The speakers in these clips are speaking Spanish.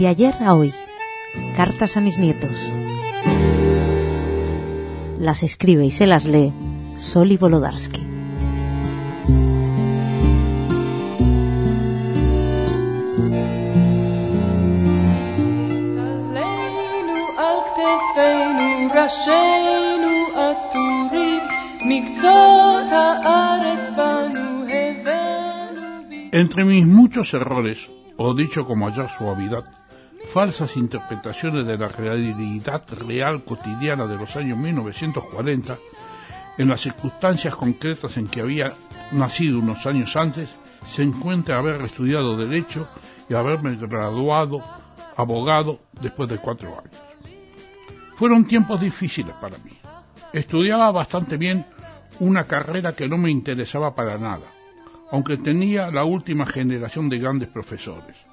De ayer a hoy. Cartas a mis nietos. Las escribe y se las lee Soli Volodarsky. Entre mis muchos errores, o dicho con mayor suavidad, falsas interpretaciones de la realidad real cotidiana de los años 1940, en las circunstancias concretas en que había nacido unos años antes, se encuentra haber estudiado Derecho y haberme graduado abogado después de cuatro años. Fueron tiempos difíciles para mí. Estudiaba bastante bien una carrera que no me interesaba para nada, aunque tenía la última generación de grandes profesores.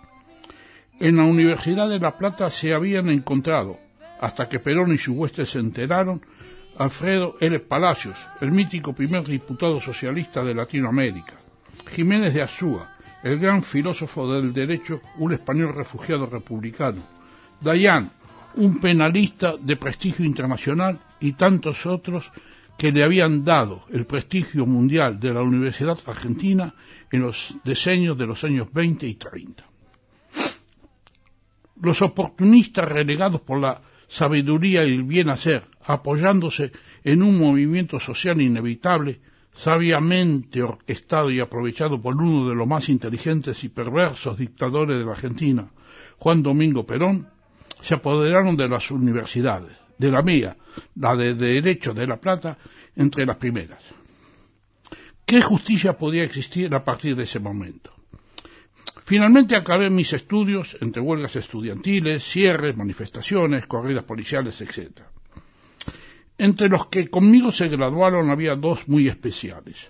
En la Universidad de La Plata se habían encontrado, hasta que Perón y su hueste se enteraron, Alfredo L. Palacios, el mítico primer diputado socialista de Latinoamérica, Jiménez de Azúa, el gran filósofo del derecho, un español refugiado republicano, Dayan, un penalista de prestigio internacional y tantos otros que le habían dado el prestigio mundial de la Universidad Argentina en los diseños de los años 20 y 30. Los oportunistas relegados por la sabiduría y el bien hacer, apoyándose en un movimiento social inevitable, sabiamente orquestado y aprovechado por uno de los más inteligentes y perversos dictadores de la Argentina, Juan Domingo Perón, se apoderaron de las universidades, de la mía, la de Derecho de La Plata, entre las primeras. ¿Qué justicia podía existir a partir de ese momento? Finalmente acabé mis estudios entre huelgas estudiantiles, cierres, manifestaciones, corridas policiales, etc. Entre los que conmigo se graduaron había dos muy especiales.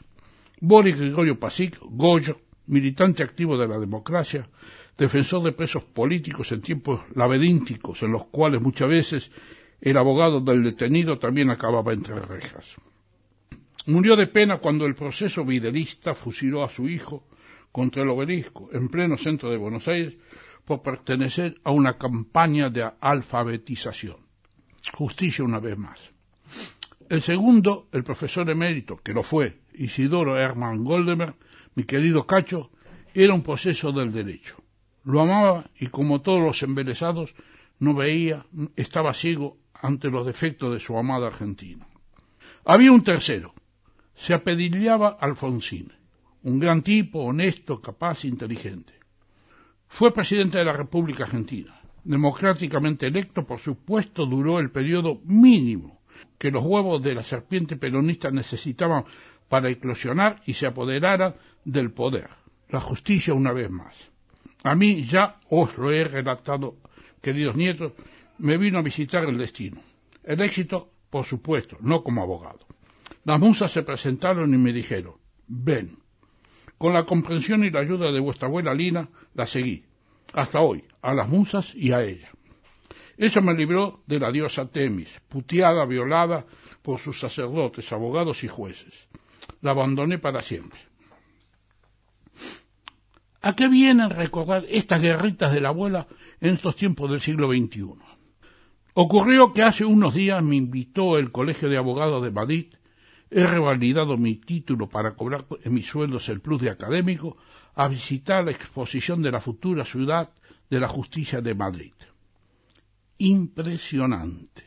Boris Gregorio Pasic, Goyo, militante activo de la democracia, defensor de presos políticos en tiempos laberínticos en los cuales muchas veces el abogado del detenido también acababa entre rejas. Murió de pena cuando el proceso videlista fusiló a su hijo contra el obelisco en pleno centro de Buenos Aires por pertenecer a una campaña de alfabetización. Justicia una vez más. El segundo, el profesor emérito, que lo fue, Isidoro Hermann Goldemer, mi querido Cacho, era un proceso del derecho. Lo amaba y como todos los embelesados no veía, estaba ciego ante los defectos de su amada Argentina. Había un tercero, se apedillaba Alfonsín, un gran tipo, honesto, capaz, inteligente. Fue presidente de la República Argentina. Democráticamente electo, por supuesto, duró el periodo mínimo que los huevos de la serpiente peronista necesitaban para eclosionar y se apoderara del poder. La justicia una vez más. A mí ya os lo he relatado, queridos nietos, me vino a visitar el destino. El éxito, por supuesto, no como abogado. Las musas se presentaron y me dijeron, ven. Con la comprensión y la ayuda de vuestra abuela Lina, la seguí, hasta hoy, a las musas y a ella. Eso me libró de la diosa Temis, puteada, violada por sus sacerdotes, abogados y jueces. La abandoné para siempre. ¿A qué vienen recordar estas guerritas de la abuela en estos tiempos del siglo XXI? Ocurrió que hace unos días me invitó el Colegio de Abogados de Madrid, he revalidado mi título para cobrar en mis sueldos el plus de académico, a visitar la exposición de la futura ciudad de la justicia de Madrid. Impresionante.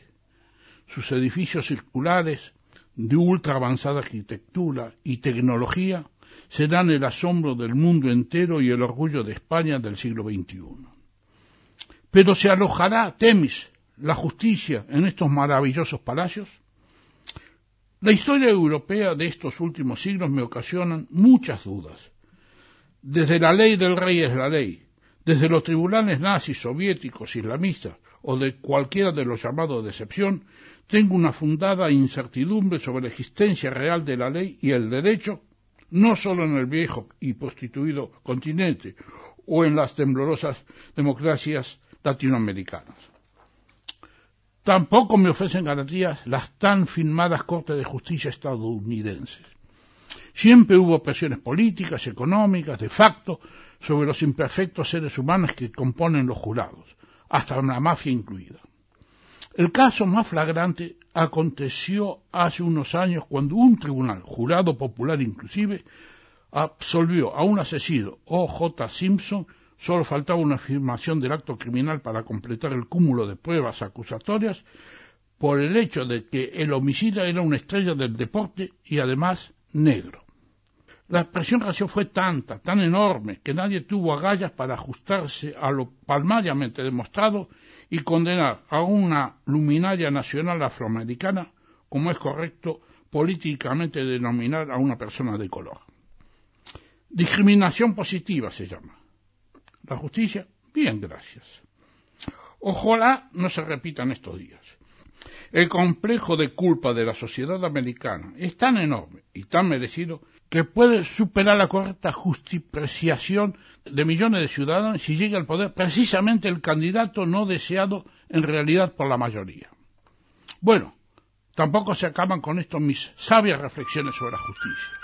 Sus edificios circulares, de ultra avanzada arquitectura y tecnología, serán el asombro del mundo entero y el orgullo de España del siglo XXI. Pero se alojará Temis, la justicia, en estos maravillosos palacios. La historia europea de estos últimos siglos me ocasiona muchas dudas. Desde la ley del rey es la ley, desde los tribunales nazis, soviéticos, islamistas o de cualquiera de los llamados de excepción, tengo una fundada incertidumbre sobre la existencia real de la ley y el derecho no solo en el viejo y prostituido continente o en las temblorosas democracias latinoamericanas. Tampoco me ofrecen garantías las tan firmadas Cortes de Justicia estadounidenses. Siempre hubo presiones políticas, económicas, de facto, sobre los imperfectos seres humanos que componen los jurados. hasta la mafia incluida. El caso más flagrante aconteció hace unos años cuando un tribunal, jurado popular inclusive, absolvió a un asesino, O.J. Simpson, solo faltaba una afirmación del acto criminal para completar el cúmulo de pruebas acusatorias, por el hecho de que el homicida era una estrella del deporte y además negro. La presión racial fue tanta, tan enorme, que nadie tuvo agallas para ajustarse a lo palmariamente demostrado y condenar a una luminaria nacional afroamericana, como es correcto políticamente denominar a una persona de color. Discriminación positiva se llama. La justicia, bien, gracias. Ojalá no se repitan estos días. El complejo de culpa de la sociedad americana es tan enorme y tan merecido que puede superar la correcta justipreciación de millones de ciudadanos si llega al poder precisamente el candidato no deseado en realidad por la mayoría. Bueno, tampoco se acaban con esto mis sabias reflexiones sobre la justicia.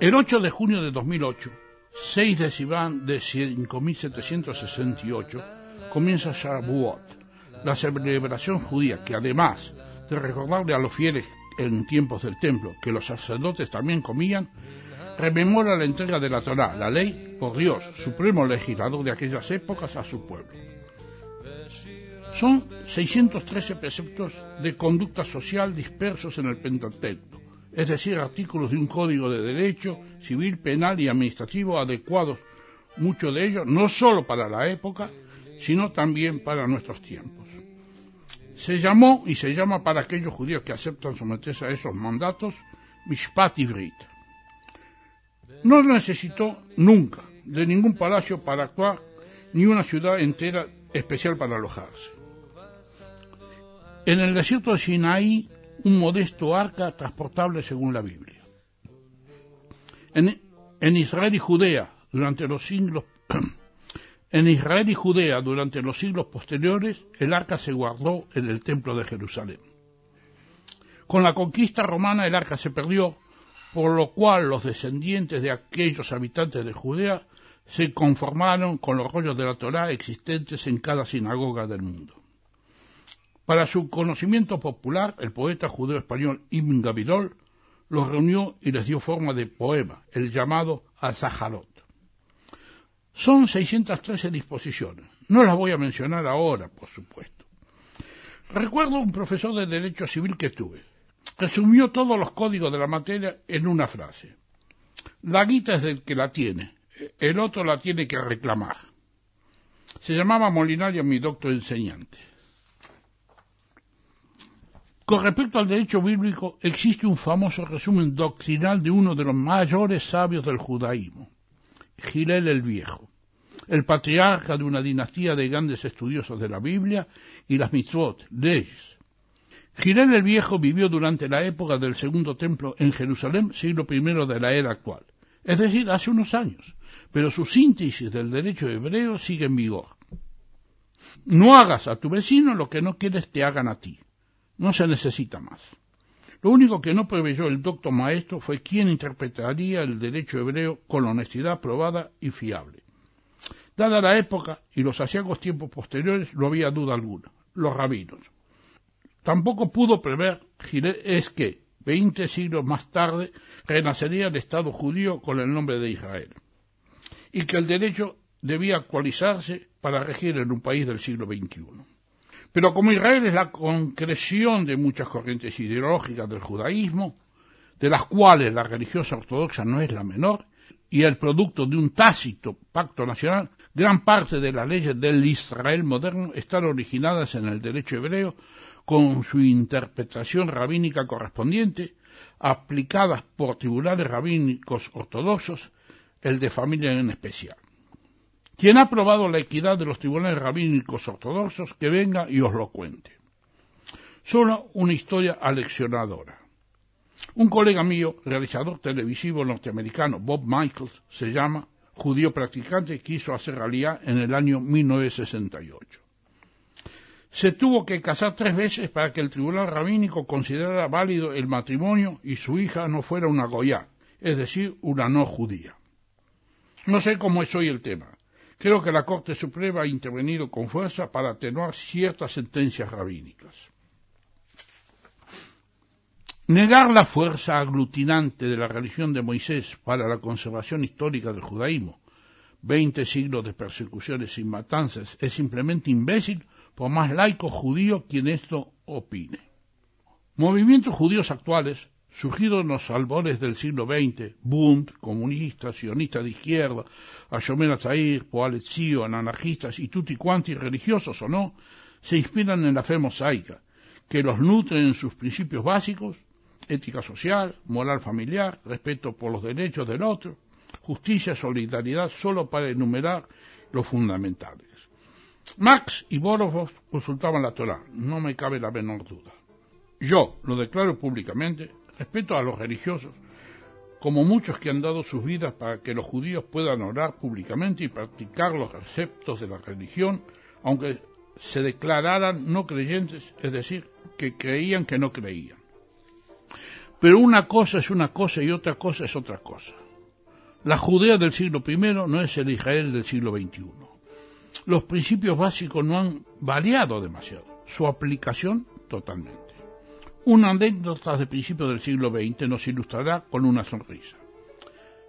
El 8 de junio de 2008, 6 de Sivan de 5768, comienza Shavuot, la celebración judía que además de recordarle a los fieles en tiempos del templo que los sacerdotes también comían, rememora la entrega de la Torá, la ley, por Dios, supremo legislador de aquellas épocas, a su pueblo. Son 613 preceptos de conducta social dispersos en el Pentateuco, es decir, artículos de un código de derecho civil, penal y administrativo adecuados, muchos de ellos no solo para la época, sino también para nuestros tiempos. Se llamó y se llama para aquellos judíos que aceptan someterse a esos mandatos Mishpat Ivrit. No necesitó nunca de ningún palacio para actuar ni una ciudad entera especial para alojarse. En el desierto de Sinaí, un modesto arca transportable según la Biblia. En, en Israel y Judea, durante los siglos En Israel y Judea durante los siglos posteriores el arca se guardó en el templo de Jerusalén. Con la conquista romana el arca se perdió, por lo cual los descendientes de aquellos habitantes de Judea se conformaron con los rollos de la Torá existentes en cada sinagoga del mundo. Para su conocimiento popular, el poeta judeo español Ibn Gavirol los reunió y les dio forma de poema, el llamado Azaharot. Son 613 disposiciones. No las voy a mencionar ahora, por supuesto. Recuerdo un profesor de Derecho Civil que tuve. Resumió todos los códigos de la materia en una frase. La guita es del que la tiene, el otro la tiene que reclamar. Se llamaba Molinario mi doctor enseñante. Con respecto al derecho bíblico, existe un famoso resumen doctrinal de uno de los mayores sabios del judaísmo, Gilel el Viejo, el patriarca de una dinastía de grandes estudiosos de la Biblia y las mitzvot, leyes. Gilel el Viejo vivió durante la época del Segundo Templo en Jerusalén, siglo I de la era actual, es decir, hace unos años, pero su síntesis del derecho hebreo sigue en vigor. No hagas a tu vecino lo que no quieres te hagan a ti. No se necesita más. Lo único que no preveyó el doctor maestro fue quién interpretaría el derecho hebreo con honestidad probada y fiable. Dada la época y los asiagos tiempos posteriores, no había duda alguna, los rabinos. Tampoco pudo prever es que, veinte siglos más tarde, renacería el Estado judío con el nombre de Israel, y que el derecho debía actualizarse para regir en un país del siglo XXI. Pero como Israel es la concreción de muchas corrientes ideológicas del judaísmo, de las cuales la religiosa ortodoxa no es la menor, y el producto de un tácito pacto nacional, gran parte de las leyes del Israel moderno están originadas en el derecho hebreo con su interpretación rabínica correspondiente, aplicadas por tribunales rabínicos ortodoxos, el de familia en especial. Quien ha probado la equidad de los tribunales rabínicos ortodoxos, que venga y os lo cuente. Solo una historia aleccionadora. Un colega mío, realizador televisivo norteamericano, Bob Michaels, se llama, judío practicante, quiso hacer realidad en el año 1968. Se tuvo que casar tres veces para que el tribunal rabínico considerara válido el matrimonio y su hija no fuera una goya, es decir, una no judía. No sé cómo es hoy el tema. Creo que la Corte Suprema ha intervenido con fuerza para atenuar ciertas sentencias rabínicas. Negar la fuerza aglutinante de la religión de Moisés para la conservación histórica del judaísmo, veinte siglos de persecuciones sin matanzas, es simplemente imbécil por más laico judío quien esto opine. Movimientos judíos actuales, surgidos en los albores del siglo XX, Bund, comunistas, sionistas de izquierda, Ashomer Atzair, Poaletzio, anarquistas y tutti quanti religiosos o no, se inspiran en la fe mosaica, que los nutre en sus principios básicos ética social, moral familiar, respeto por los derechos del otro, justicia, solidaridad, solo para enumerar los fundamentales. Max y Borovos consultaban la Torah, no me cabe la menor duda. Yo lo declaro públicamente, respeto a los religiosos, como muchos que han dado sus vidas para que los judíos puedan orar públicamente y practicar los receptos de la religión, aunque se declararan no creyentes, es decir, que creían que no creían. Pero una cosa es una cosa y otra cosa es otra cosa. La Judea del siglo I no es el Israel del siglo XXI. Los principios básicos no han variado demasiado, su aplicación totalmente. Una anécdota de principios del siglo XX nos ilustrará con una sonrisa.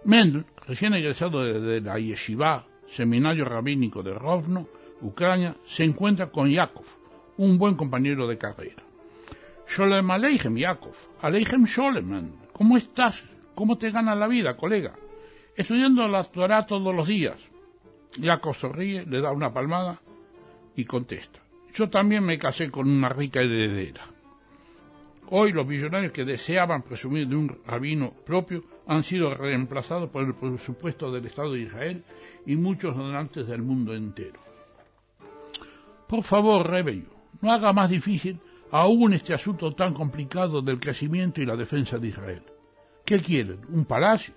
Mendel, recién egresado de, la Yeshiva, seminario rabínico de Rovno, Ucrania, se encuentra con Yakov, un buen compañero de carrera. Sholem Aleichem, Yakov. Aleichem Sholem. ¿Cómo estás? ¿Cómo te gana la vida, colega? Estudiando la Torah todos los días. Yakov sonríe, le da una palmada y contesta. Yo también me casé con una rica heredera. Hoy los millonarios que deseaban presumir de un rabino propio han sido reemplazados por el presupuesto del Estado de Israel y muchos donantes del mundo entero. Por favor, Rebello, no haga más difícil aún este asunto tan complicado del crecimiento y la defensa de Israel. ¿Qué quieren? ¿Un palacio?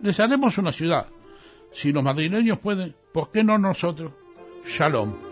Les haremos una ciudad. Si los madrileños pueden, ¿por qué no nosotros? Shalom.